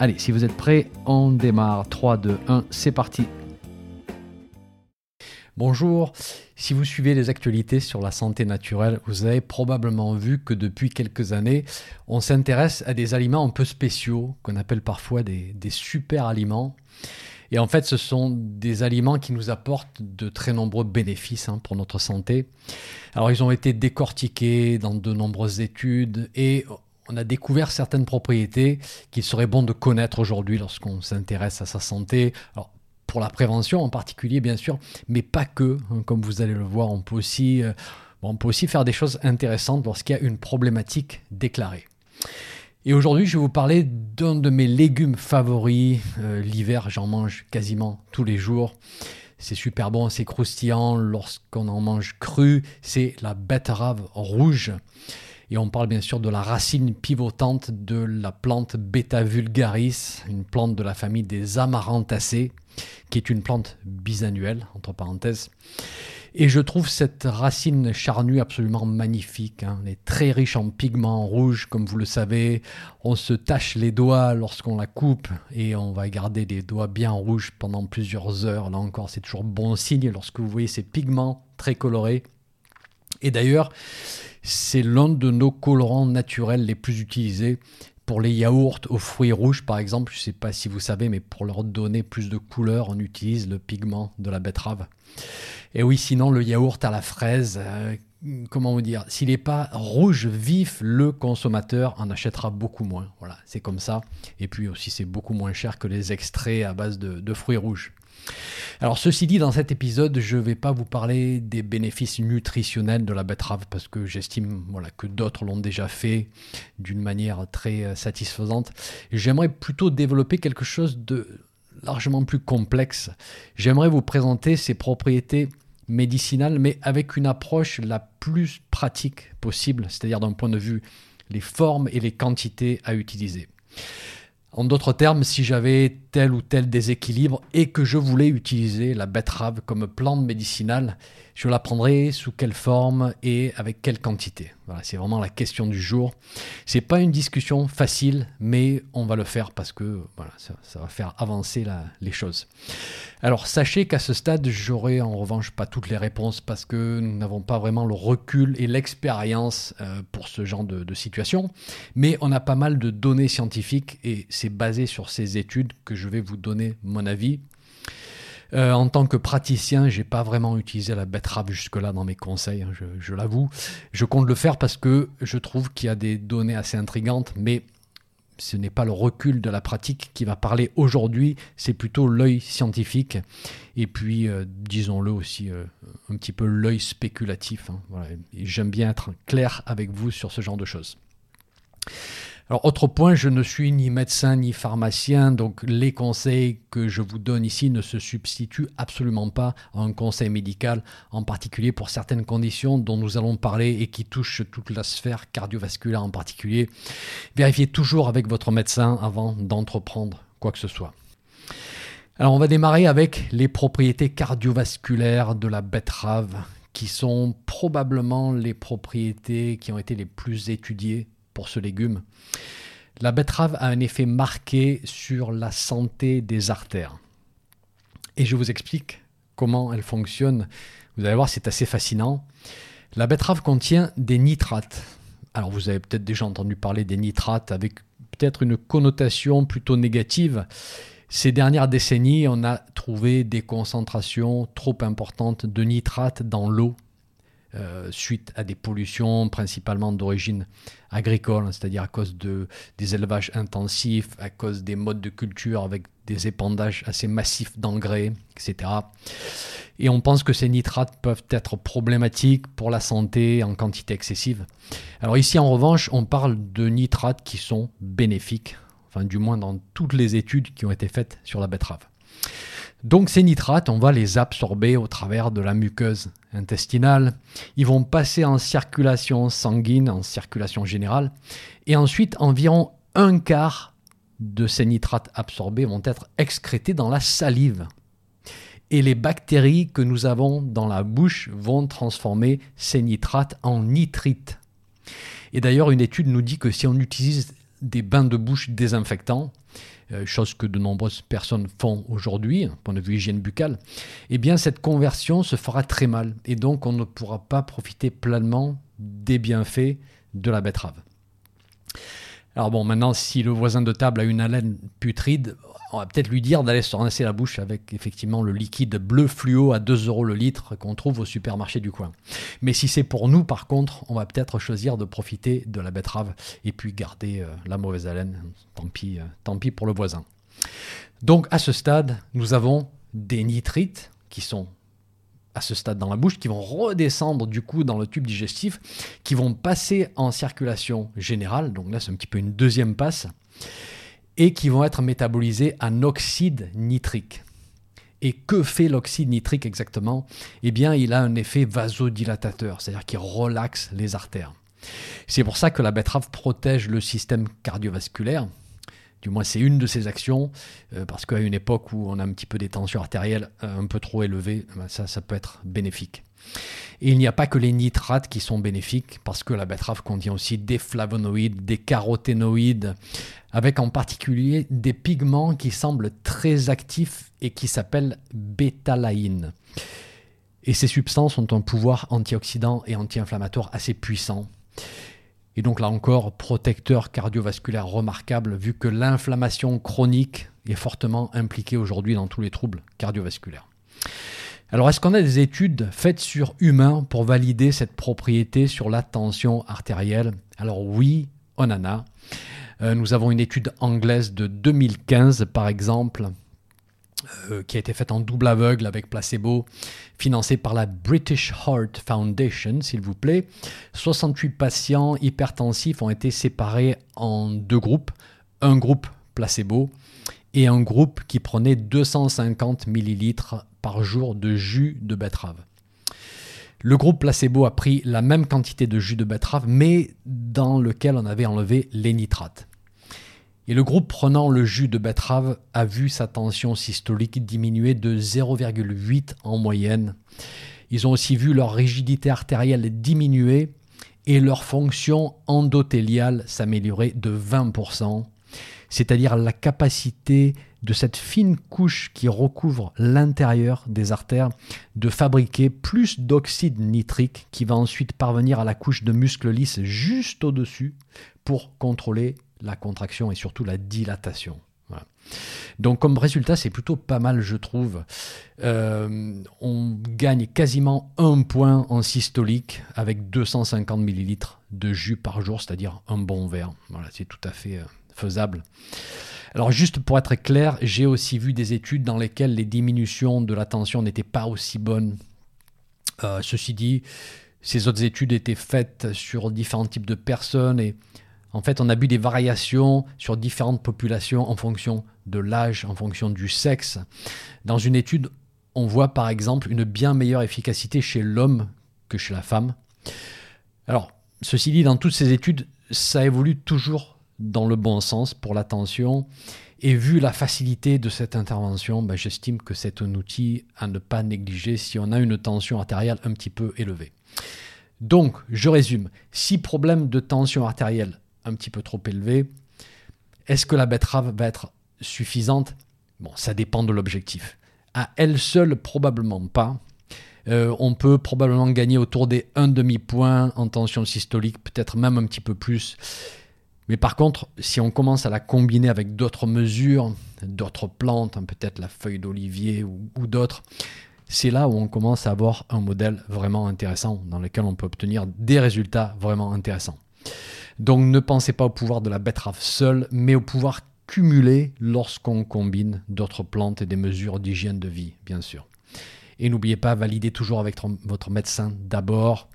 Allez, si vous êtes prêts, on démarre. 3, 2, 1, c'est parti. Bonjour, si vous suivez les actualités sur la santé naturelle, vous avez probablement vu que depuis quelques années, on s'intéresse à des aliments un peu spéciaux, qu'on appelle parfois des, super aliments. Et en fait, ce sont des aliments qui nous apportent de très nombreux bénéfices hein, pour notre santé. Alors, ils ont été décortiqués dans de nombreuses études et on a découvert certaines propriétés qu'il serait bon de connaître aujourd'hui lorsqu'on s'intéresse à sa santé. Pour la prévention en particulier, bien sûr, mais pas que. Hein, comme vous allez le voir, on peut aussi, euh, on peut aussi faire des choses intéressantes lorsqu'il y a une problématique déclarée. Et aujourd'hui, je vais vous parler d'un de mes légumes favoris. Euh, l'hiver, j'en mange quasiment tous les jours. C'est super bon, c'est croustillant lorsqu'on en mange cru. C'est la betterave rouge. Et on parle bien sûr de la racine pivotante de la plante Beta vulgaris, une plante de la famille des amarantacées, qui est une plante bisannuelle, entre parenthèses. Et je trouve cette racine charnue absolument magnifique. Hein. Elle est très riche en pigments rouges, comme vous le savez. On se tache les doigts lorsqu'on la coupe et on va garder les doigts bien rouges pendant plusieurs heures. Là encore, c'est toujours bon signe lorsque vous voyez ces pigments très colorés. Et d'ailleurs, c'est l'un de nos colorants naturels les plus utilisés pour les yaourts aux fruits rouges, par exemple. Je ne sais pas si vous savez, mais pour leur donner plus de couleur, on utilise le pigment de la betterave. Et oui, sinon, le yaourt à la fraise, euh, comment vous dire, s'il n'est pas rouge vif, le consommateur en achètera beaucoup moins. Voilà, c'est comme ça. Et puis aussi, c'est beaucoup moins cher que les extraits à base de fruits rouges. Alors ceci dit, dans cet épisode, je ne vais pas vous parler des bénéfices nutritionnels de la betterave parce que j'estime que d'autres l'ont déjà fait d'une manière très euh, satisfaisante. J'aimerais plutôt développer quelque chose de largement plus complexe. J'aimerais vous présenter ses propriétés médicinales, mais avec une approche la plus pratique possible, c'est-à-dire d'un point de vue les formes et les quantités à utiliser. En d'autres termes, si j'avais tel ou tel déséquilibre et que je voulais utiliser la betterave comme plante médicinale, je la prendrais sous quelle forme et avec quelle quantité Voilà, c'est vraiment la question du jour. C'est pas une discussion facile, mais on va le faire parce que voilà, ça, va faire avancer les choses. Alors sachez qu'à ce stade, j'aurai en revanche pas toutes les réponses parce que nous n'avons pas vraiment le recul et l'expérience euh, pour ce genre de, de situation, mais on a pas mal de données scientifiques et c'est basé sur ces études que je vais vous donner mon avis. Euh, en tant que praticien, j'ai pas vraiment utilisé la betterave jusque-là dans mes conseils, hein, je, l'avoue. Je compte le faire parce que je trouve qu'il y a des données assez intrigantes, mais ce n'est pas le recul de la pratique qui va parler aujourd'hui, c'est plutôt l'œil scientifique et puis, euh, disons-le aussi, euh, un petit peu l'œil spéculatif. Hein, J'aime bien être clair avec vous sur ce genre de choses. Alors, autre point, je ne suis ni médecin ni pharmacien, donc les conseils que je vous donne ici ne se substituent absolument pas à un conseil médical, en particulier pour certaines conditions dont nous allons parler et qui touchent toute la sphère cardiovasculaire en particulier. Vérifiez toujours avec votre médecin avant d'entreprendre quoi que ce soit. Alors, on va démarrer avec les propriétés cardiovasculaires de la betterave, qui sont probablement les propriétés qui ont été les plus étudiées ce légume. La betterave a un effet marqué sur la santé des artères. Et je vous explique comment elle fonctionne. Vous allez voir, c'est assez fascinant. La betterave contient des nitrates. Alors vous avez peut-être déjà entendu parler des nitrates avec peut-être une connotation plutôt négative. Ces dernières décennies, on a trouvé des concentrations trop importantes de nitrates dans l'eau euh, suite à des pollutions principalement d'origine agricole, c'est-à-dire à cause de, des élevages intensifs, à cause des modes de culture avec des épandages assez massifs d'engrais, etc. Et on pense que ces nitrates peuvent être problématiques pour la santé en quantité excessive. Alors ici, en revanche, on parle de nitrates qui sont bénéfiques, enfin du moins dans toutes les études qui ont été faites sur la betterave. Donc ces nitrates, on va les absorber au travers de la muqueuse intestinale. Ils vont passer en circulation sanguine, en circulation générale. Et ensuite, environ un quart de ces nitrates absorbés vont être excrétés dans la salive. Et les bactéries que nous avons dans la bouche vont transformer ces nitrates en nitrites. Et d'ailleurs, une étude nous dit que si on utilise des bains de bouche désinfectants, euh, chose que de nombreuses personnes font aujourd'hui, point de vue hygiène buccale, eh bien cette conversion se fera très mal et donc on ne pourra pas profiter pleinement des bienfaits de la betterave. Alors bon, maintenant, si le voisin de table a une haleine putride, on va peut-être lui dire d'aller se rincer la bouche avec effectivement le liquide bleu fluo à 2 euros le litre qu'on trouve au supermarché du coin. Mais si c'est pour nous, par contre, on va peut-être choisir de profiter de la betterave et puis garder euh, la mauvaise haleine. Tant pis, euh, tant pis pour le voisin. Donc à ce stade, nous avons des nitrites qui sont à ce stade dans la bouche, qui vont redescendre du coup dans le tube digestif, qui vont passer en circulation générale. Donc là, c'est un petit peu une deuxième passe et qui vont être métabolisés en oxyde nitrique. Et que fait l'oxyde nitrique exactement? Eh bien, il a un effet vasodilatateur, c'est-à-dire qu'il relaxe les artères. C'est pour ça que la betterave protège le système cardiovasculaire. Du moins, c'est une de ses actions, euh, parce qu'à une époque où on a un petit peu des tensions artérielles euh, un peu trop élevées, ben ça, ça peut être bénéfique. Et il n'y a pas que les nitrates qui sont bénéfiques, parce que la betterave contient aussi des flavonoïdes, des caroténoïdes, avec en particulier des pigments qui semblent très actifs et qui s'appellent bétalaïne. Et ces substances ont un pouvoir antioxydant et anti-inflammatoire assez puissant. Et donc là encore, protecteur cardiovasculaire remarquable vu que l'inflammation chronique est fortement impliquée aujourd'hui dans tous les troubles cardiovasculaires. Alors, est-ce qu'on a des études faites sur humains pour valider cette propriété sur la tension artérielle? Alors oui, on en a. Euh, nous avons une étude anglaise de 2015, par exemple, euh, qui a été faite en double aveugle avec placebo, financée par la British Heart Foundation, s'il vous plaît. 68 patients hypertensifs ont été séparés en deux groupes. Un groupe placebo et un groupe qui prenait 250 millilitres par jour de jus de betterave. Le groupe placebo a pris la même quantité de jus de betterave, mais dans lequel on avait enlevé les nitrates. Et le groupe prenant le jus de betterave a vu sa tension systolique diminuer de 0,8 en moyenne. Ils ont aussi vu leur rigidité artérielle diminuer et leur fonction endothéliale s'améliorer de 20% c'est-à-dire la capacité de cette fine couche qui recouvre l'intérieur des artères de fabriquer plus d'oxyde nitrique qui va ensuite parvenir à la couche de muscles lisses juste au-dessus pour contrôler la contraction et surtout la dilatation. Donc comme résultat, c'est plutôt pas mal, je trouve. Euh, on gagne quasiment un point en systolique avec 250 millilitres de jus par jour, c'est-à-dire un bon verre. Voilà, c'est tout à fait euh, faisable. Alors juste pour être clair, j'ai aussi vu des études dans lesquelles les diminutions de la tension n'étaient pas aussi bonnes. Euh, ceci dit, ces autres études étaient faites sur différents types de personnes et en fait on a vu des variations sur différentes populations en fonction de l'âge, en fonction du sexe. Dans une étude, on voit par exemple une bien meilleure efficacité chez l'homme que chez la femme. Alors, ceci dit, dans toutes ces études, ça évolue toujours dans le bon sens pour l'attention. Et vu la facilité de cette intervention, ben, j'estime que c'est un outil à ne pas négliger si on a une tension artérielle un petit peu élevée. Donc, je résume. Si problème de tension artérielle un petit peu trop élevé, est-ce que la betterave va être suffisante? Bon, ça dépend de l'objectif. À elle seule, probablement pas. Euh, on peut probablement gagner autour des 1 demi-point en tension systolique, peut-être même un petit peu plus. Mais par contre, si on commence à la combiner avec d'autres mesures, d'autres plantes, hein, peut-être la feuille d'olivier ou, d'autres, c'est là où on commence à avoir un modèle vraiment intéressant dans lequel on peut obtenir des résultats vraiment intéressants. Donc ne pensez pas au pouvoir de la betterave seule, mais au pouvoir cumulé lorsqu'on combine d'autres plantes et des mesures d'hygiène de vie, bien sûr. Et n'oubliez pas, valider toujours avec votre médecin d'abord.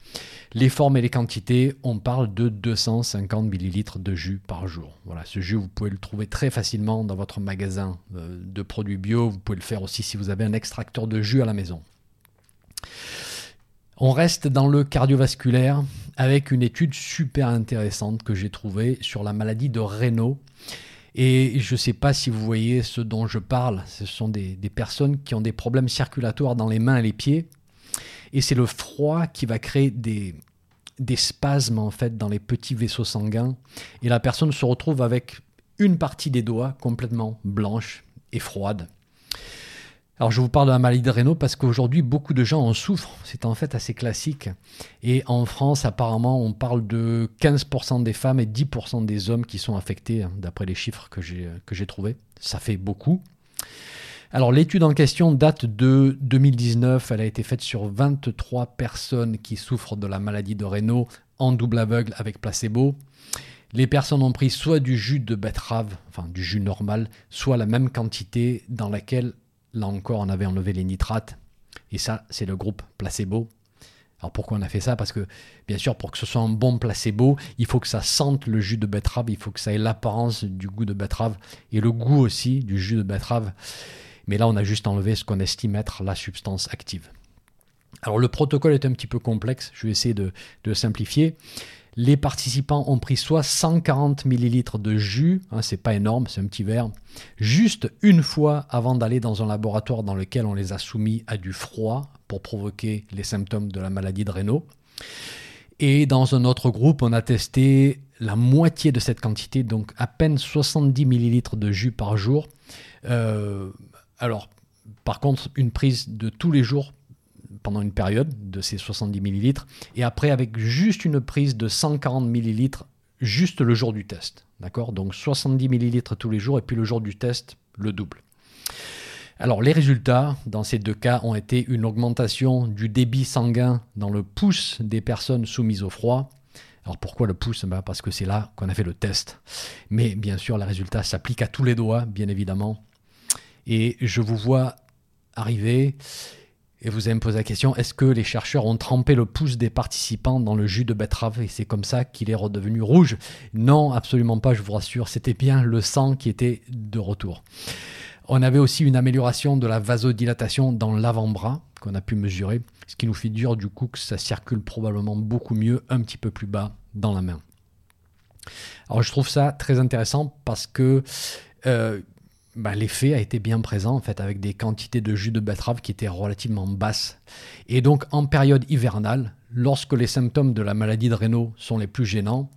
Les formes et les quantités, on parle de 250 ml de jus par jour. Voilà, ce jus, vous pouvez le trouver très facilement dans votre magasin euh, de produits bio. Vous pouvez le faire aussi si vous avez un extracteur de jus à la maison. On reste dans le cardiovasculaire avec une étude super intéressante que j'ai trouvée sur la maladie de Raynaud. Et je ne sais pas si vous voyez ce dont je parle. Ce sont des, personnes qui ont des problèmes circulatoires dans les mains et les pieds. Et c'est le froid qui va créer des, des spasmes en fait dans les petits vaisseaux sanguins. Et la personne se retrouve avec une partie des doigts complètement blanche et froide. Alors je vous parle de la maladie de Raynaud parce qu'aujourd'hui beaucoup de gens en souffrent. C'est en fait assez classique. Et en France apparemment on parle de 15% des femmes et 10% des hommes qui sont affectés hein, d'après les chiffres que j'ai trouvés. Ça fait beaucoup. Alors l'étude en question date de 2019. Elle a été faite sur 23 personnes qui souffrent de la maladie de Raynaud en double aveugle avec placebo. Les personnes ont pris soit du jus de betterave, enfin du jus normal, soit la même quantité dans laquelle Là encore, on avait enlevé les nitrates. Et ça, c'est le groupe placebo. Alors pourquoi on a fait ça? Parce que, bien sûr, pour que ce soit un bon placebo, il faut que ça sente le jus de betterave, il faut que ça ait l'apparence du goût de betterave et le goût aussi du jus de betterave. Mais là, on a juste enlevé ce qu'on estime être la substance active. Alors le protocole est un petit peu complexe, je vais essayer de, de simplifier les participants ont pris soit 140 ml de jus, hein, c'est pas énorme, c'est un petit verre, juste une fois avant d'aller dans un laboratoire dans lequel on les a soumis à du froid pour provoquer les symptômes de la maladie de Raynaud. Et dans un autre groupe, on a testé la moitié de cette quantité, donc à peine 70 ml de jus par jour. Euh, alors, par contre, une prise de tous les jours pendant une période de ces 70 millilitres, et après avec juste une prise de 140 millilitres juste le jour du test. D'accord? Donc 70 millilitres tous les jours, et puis le jour du test, le double. Alors les résultats dans ces deux cas ont été une augmentation du débit sanguin dans le pouce des personnes soumises au froid. Alors pourquoi le pouce? Ben, Parce que c'est là qu'on a fait le test. Mais bien sûr, les résultats s'appliquent à tous les doigts, bien évidemment. Et je vous vois arriver et vous allez me poser la question, est-ce que les chercheurs ont trempé le pouce des participants dans le jus de betterave et c'est comme ça qu'il est redevenu rouge Non, absolument pas, je vous rassure, c'était bien le sang qui était de retour. On avait aussi une amélioration de la vasodilatation dans l'avant-bras qu'on a pu mesurer, ce qui nous fait dire du coup que ça circule probablement beaucoup mieux un petit peu plus bas dans la main. Alors je trouve ça très intéressant parce que euh, bah, l'effet a été bien présent en fait avec des quantités de jus de betterave qui étaient relativement basses. Et donc en période hivernale, lorsque les symptômes de la maladie de Raynaud sont les plus gênants,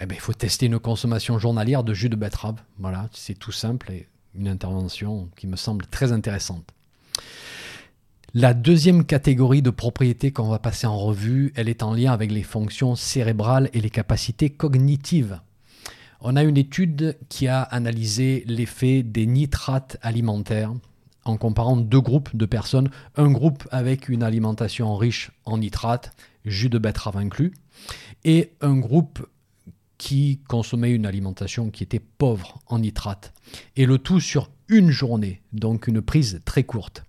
eh ben, il faut tester une consommation journalière de jus de betterave. Voilà, c'est tout simple et une intervention qui me semble très intéressante. La deuxième catégorie de propriétés qu'on va passer en revue, elle est en lien avec les fonctions cérébrales et les capacités cognitives. On a une étude qui a analysé l'effet des nitrates alimentaires en comparant deux groupes de personnes. Un groupe avec une alimentation riche en nitrates, jus de betterave inclus, et un groupe qui consommait une alimentation qui était pauvre en nitrates. Et le tout sur une journée, donc une prise très courte.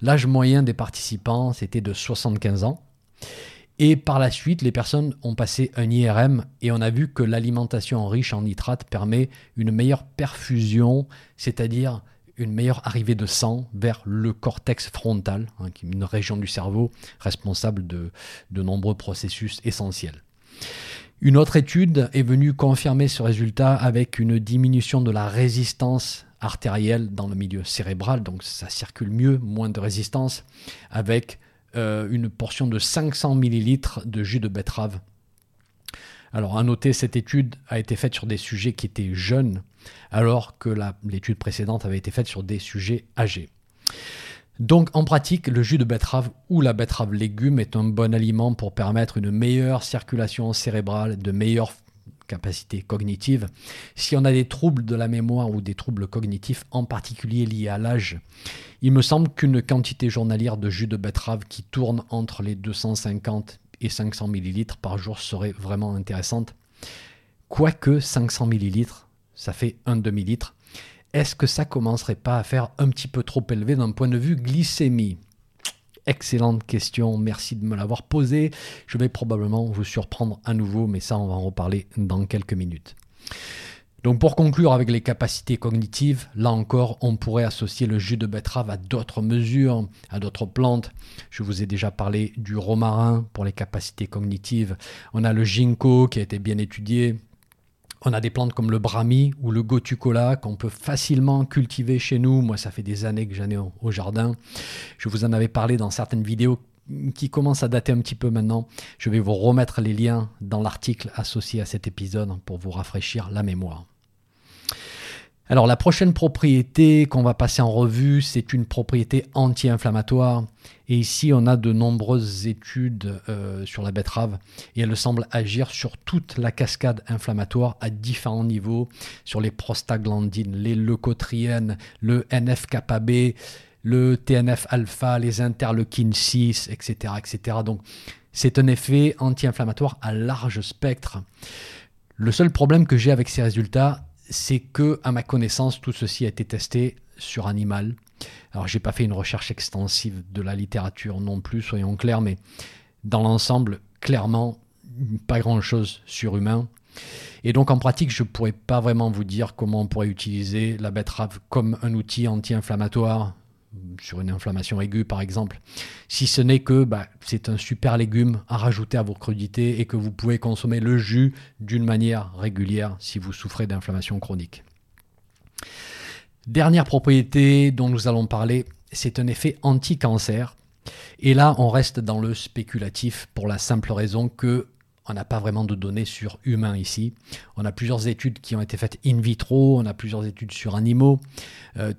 L'âge moyen des participants, c'était de 75 ans. Et par la suite, les personnes ont passé un IRM et on a vu que l'alimentation riche en nitrates permet une meilleure perfusion, c'est-à-dire une meilleure arrivée de sang vers le cortex frontal, hein, qui est une région du cerveau responsable de, de nombreux processus essentiels. Une autre étude est venue confirmer ce résultat avec une diminution de la résistance artérielle dans le milieu cérébral, donc ça circule mieux, moins de résistance, avec euh, une portion de 500 ml de jus de betterave. Alors à noter, cette étude a été faite sur des sujets qui étaient jeunes, alors que l'étude précédente avait été faite sur des sujets âgés. Donc en pratique, le jus de betterave ou la betterave légume est un bon aliment pour permettre une meilleure circulation cérébrale, de meilleures capacité cognitive. Si on a des troubles de la mémoire ou des troubles cognitifs, en particulier liés à l'âge, il me semble qu'une quantité journalière de jus de betterave qui tourne entre les 250 et 500 millilitres par jour serait vraiment intéressante. Quoique 500 millilitres, ça fait un demi-litre. Est-ce que ça commencerait pas à faire un petit peu trop élevé d'un point de vue glycémie? Excellente question, merci de me l'avoir posée. Je vais probablement vous surprendre à nouveau, mais ça on va en reparler dans quelques minutes. Donc pour conclure avec les capacités cognitives, là encore, on pourrait associer le jus de betterave à d'autres mesures, à d'autres plantes. Je vous ai déjà parlé du romarin pour les capacités cognitives. On a le ginkgo qui a été bien étudié. On a des plantes comme le brahmi ou le gotukola qu'on peut facilement cultiver chez nous. Moi, ça fait des années que j'en ai au jardin. Je vous en avais parlé dans certaines vidéos qui commencent à dater un petit peu maintenant. Je vais vous remettre les liens dans l'article associé à cet épisode pour vous rafraîchir la mémoire. Alors la prochaine propriété qu'on va passer en revue, c'est une propriété anti-inflammatoire. Et ici, on a de nombreuses études euh, sur la betterave et elle semble agir sur toute la cascade inflammatoire à différents niveaux, sur les prostaglandines, les leucotriènes, le NF-kappa B, le TNF-alpha, les interleukines 6, etc. etc. Donc c'est un effet anti-inflammatoire à large spectre. Le seul problème que j'ai avec ces résultats, c'est que, à ma connaissance, tout ceci a été testé sur animal. Alors, j'ai pas fait une recherche extensive de la littérature non plus, soyons clairs, mais dans l'ensemble, clairement, pas grand-chose sur humain. Et donc, en pratique, je pourrais pas vraiment vous dire comment on pourrait utiliser la betterave comme un outil anti-inflammatoire sur une inflammation aiguë par exemple, si ce n'est que bah, c'est un super légume à rajouter à vos crudités et que vous pouvez consommer le jus d'une manière régulière si vous souffrez d'inflammation chronique. Dernière propriété dont nous allons parler, c'est un effet anti-cancer. Et là, on reste dans le spéculatif pour la simple raison que on n'a pas vraiment de données sur humains ici. On a plusieurs études qui ont été faites in vitro, on a plusieurs études sur animaux. Euh,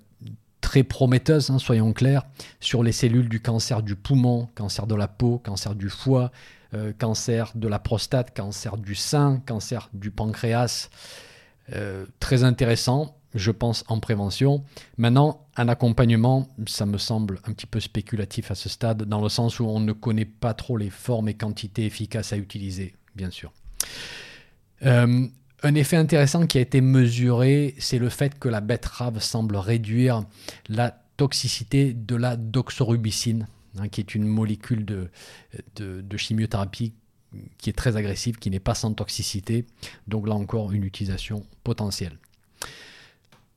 très prometteuse, hein, soyons clairs, sur les cellules du cancer du poumon, cancer de la peau, cancer du foie, euh, cancer de la prostate, cancer du sein, cancer du pancréas. Euh, très intéressant, je pense, en prévention. Maintenant, un accompagnement, ça me semble un petit peu spéculatif à ce stade, dans le sens où on ne connaît pas trop les formes et quantités efficaces à utiliser, bien sûr. Euh, un effet intéressant qui a été mesuré, c'est le fait que la betterave semble réduire la toxicité de la doxorubicine, hein, qui est une molécule de, de, chimiothérapie qui est très agressive, qui n'est pas sans toxicité. Donc là encore, une utilisation potentielle.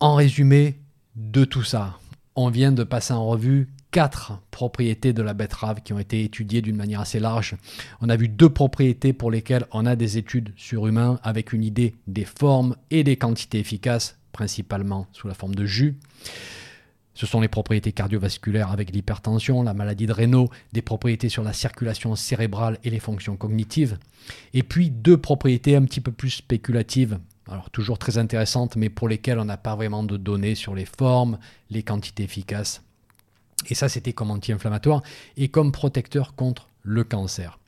En résumé de tout ça, on vient de passer en revue quatre propriétés de la betterave qui ont été étudiées d'une manière assez large. On a vu deux propriétés pour lesquelles on a des études sur humains avec une idée des formes et des quantités efficaces, principalement sous la forme de jus. Ce sont les propriétés cardiovasculaires avec l'hypertension, la maladie de Raynaud, des propriétés sur la circulation cérébrale et les fonctions cognitives. Et puis deux propriétés un petit peu plus spéculatives, alors toujours très intéressantes, mais pour lesquelles on n'a pas vraiment de données sur les formes, les quantités efficaces et ça, c'était comme anti-inflammatoire et comme protecteur contre le cancer.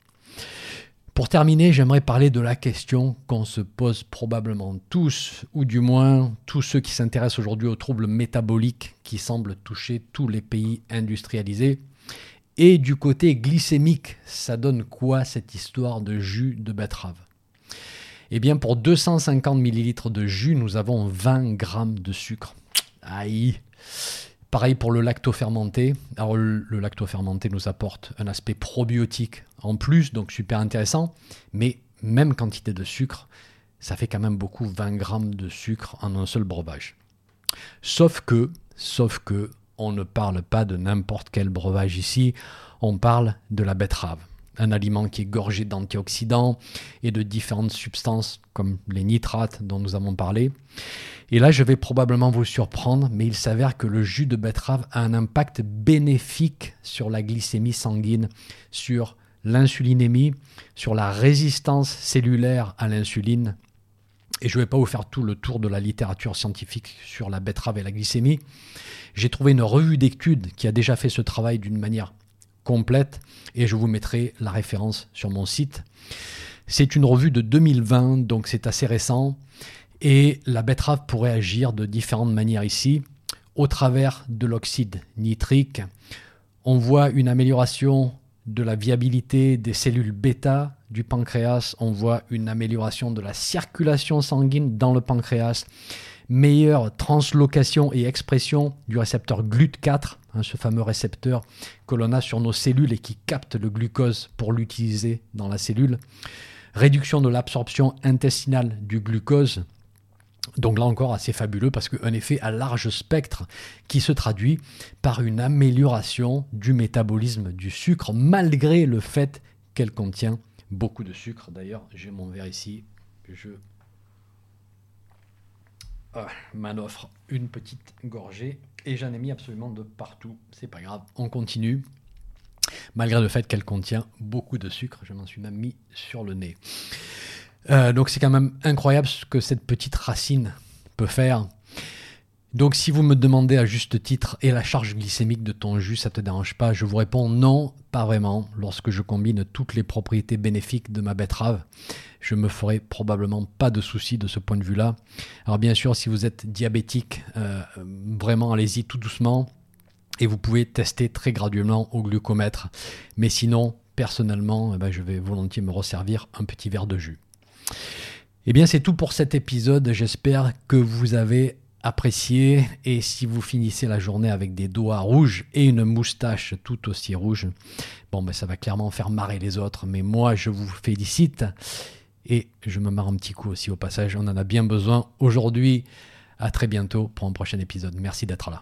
Pour terminer, j'aimerais parler de la question qu'on se pose probablement tous, ou du moins tous ceux qui s'intéressent aujourd'hui aux troubles métaboliques qui semblent toucher tous les pays industrialisés. Et du côté glycémique, ça donne quoi cette histoire de jus de betterave? Eh bien, pour 250 ml de jus, nous avons 20 grammes de sucre. Aïe Pareil pour le lactofermenté. Alors le, lactofermenté nous apporte un aspect probiotique en plus, donc super intéressant. Mais même quantité de sucre, ça fait quand même beaucoup 20 grammes de sucre en un seul breuvage. Sauf que, sauf que, on ne parle pas de n'importe quel breuvage ici, on parle de la betterave un aliment qui est gorgé d'antioxydants et de différentes substances comme les nitrates dont nous avons parlé. Et là, je vais probablement vous surprendre, mais il s'avère que le jus de betterave a un impact bénéfique sur la glycémie sanguine, sur l'insulinémie, sur la résistance cellulaire à l'insuline. Et je ne vais pas vous faire tout le tour de la littérature scientifique sur la betterave et la glycémie. J'ai trouvé une revue d'études qui a déjà fait ce travail d'une manière et je vous mettrai la référence sur mon site. C'est une revue de 2020, donc c'est assez récent. Et la betterave pourrait agir de différentes manières ici. Au travers de l'oxyde nitrique, on voit une amélioration de la viabilité des cellules bêta du pancréas, on voit une amélioration de la circulation sanguine dans le pancréas, meilleure translocation et expression du récepteur GLUT4 hein, ce fameux récepteur que l'on a sur nos cellules et qui capte le glucose pour l'utiliser dans la cellule. Réduction de l'absorption intestinale du glucose. Donc là encore assez fabuleux parce qu'un effet à large spectre qui se traduit par une amélioration du métabolisme du sucre malgré le fait qu'elle contient beaucoup de sucre. D'ailleurs, j'ai mon verre ici. Je ah, m'en offre une petite gorgée et j'en ai mis absolument de partout. C'est pas grave, on continue. Malgré le fait qu'elle contient beaucoup de sucre, je m'en suis même mis sur le nez. Euh, donc c'est quand même incroyable ce que cette petite racine peut faire donc si vous me demandez à juste titre, et la charge glycémique de ton jus, ça te dérange pas Je vous réponds non, pas vraiment. Lorsque je combine toutes les propriétés bénéfiques de ma betterave, je me ferai probablement pas de soucis de ce point de vue-là. Alors bien sûr, si vous êtes diabétique, euh, vraiment allez-y tout doucement, et vous pouvez tester très graduellement au glucomètre. Mais sinon, personnellement, eh ben, je vais volontiers me resservir un petit verre de jus. Eh bien, c'est tout pour cet épisode. J'espère que vous avez apprécié. Et si vous finissez la journée avec des doigts rouges et une moustache tout aussi rouge, bon, ben, ça va clairement faire marrer les autres. Mais moi, je vous félicite. Et je me marre un petit coup aussi au passage. On en a bien besoin aujourd'hui. À très bientôt pour un prochain épisode. Merci d'être là.